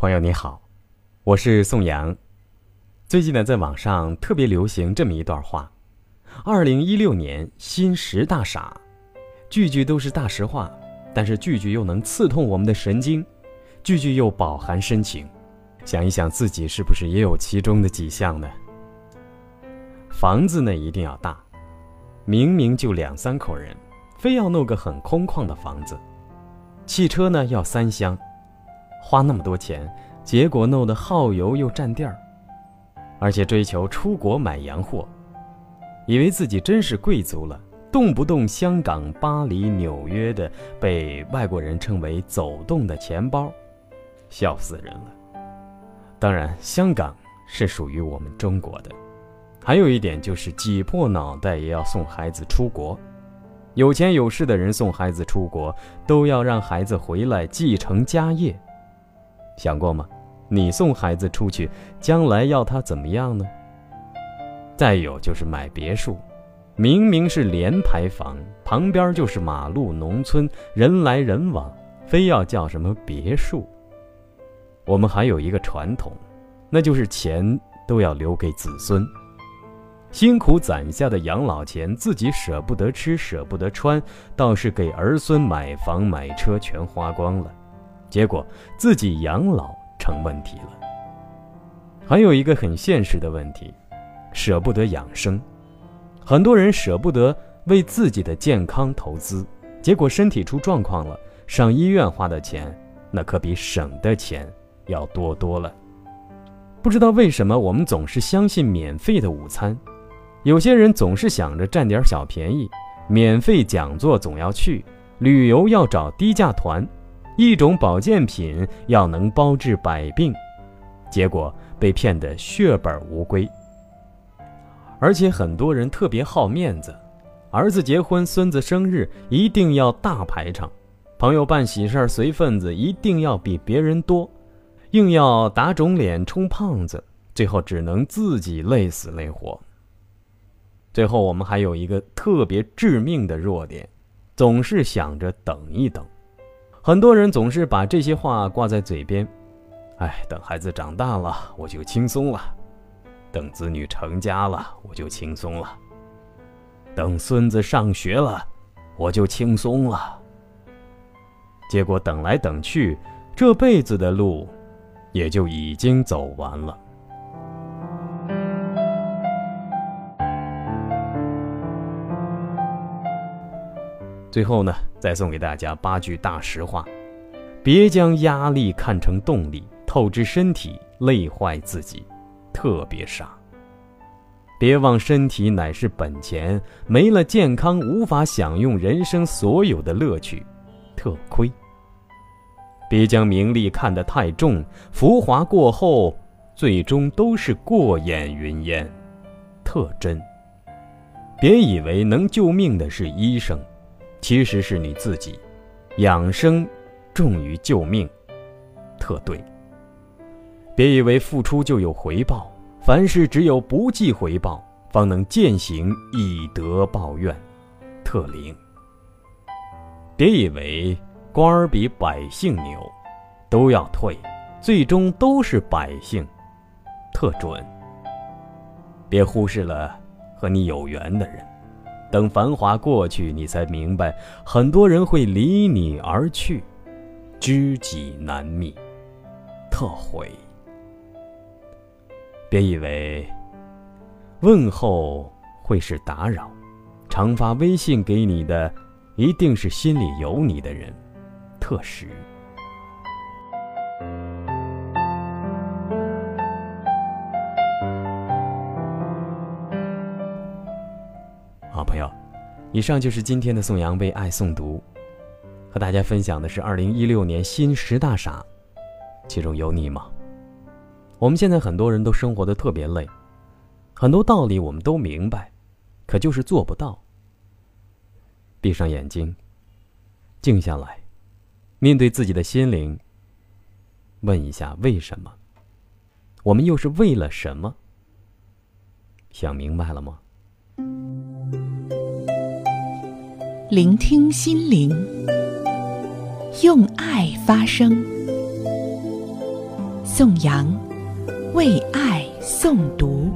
朋友你好，我是宋阳。最近呢，在网上特别流行这么一段话：二零一六年新十大傻，句句都是大实话，但是句句又能刺痛我们的神经，句句又饱含深情。想一想自己是不是也有其中的几项呢？房子呢一定要大，明明就两三口人，非要弄个很空旷的房子。汽车呢要三厢。花那么多钱，结果弄得耗油又占地儿，而且追求出国买洋货，以为自己真是贵族了，动不动香港、巴黎、纽约的，被外国人称为“走动的钱包”，笑死人了。当然，香港是属于我们中国的。还有一点就是挤破脑袋也要送孩子出国，有钱有势的人送孩子出国，都要让孩子回来继承家业。想过吗？你送孩子出去，将来要他怎么样呢？再有就是买别墅，明明是连排房，旁边就是马路、农村，人来人往，非要叫什么别墅？我们还有一个传统，那就是钱都要留给子孙，辛苦攒下的养老钱，自己舍不得吃，舍不得穿，倒是给儿孙买房买车全花光了。结果自己养老成问题了。还有一个很现实的问题，舍不得养生。很多人舍不得为自己的健康投资，结果身体出状况了，上医院花的钱那可比省的钱要多多了。不知道为什么我们总是相信免费的午餐，有些人总是想着占点小便宜，免费讲座总要去，旅游要找低价团。一种保健品要能包治百病，结果被骗得血本无归。而且很多人特别好面子，儿子结婚、孙子生日一定要大排场，朋友办喜事随份子一定要比别人多，硬要打肿脸充胖子，最后只能自己累死累活。最后我们还有一个特别致命的弱点，总是想着等一等。很多人总是把这些话挂在嘴边，哎，等孩子长大了我就轻松了，等子女成家了我就轻松了，等孙子上学了我就轻松了。结果等来等去，这辈子的路也就已经走完了。最后呢，再送给大家八句大实话：别将压力看成动力，透支身体累坏自己，特别傻。别忘身体乃是本钱，没了健康无法享用人生所有的乐趣，特亏。别将名利看得太重，浮华过后，最终都是过眼云烟，特真。别以为能救命的是医生。其实是你自己，养生重于救命，特对。别以为付出就有回报，凡事只有不计回报，方能践行以德报怨，特灵。别以为官儿比百姓牛，都要退，最终都是百姓，特准。别忽视了和你有缘的人。等繁华过去，你才明白，很多人会离你而去，知己难觅，特悔。别以为问候会是打扰，常发微信给你的，一定是心里有你的人，特实。以上就是今天的宋阳为爱诵读，和大家分享的是二零一六年新十大傻，其中有你吗？我们现在很多人都生活的特别累，很多道理我们都明白，可就是做不到。闭上眼睛，静下来，面对自己的心灵，问一下为什么？我们又是为了什么？想明白了吗？聆听心灵，用爱发声。颂扬为爱诵读。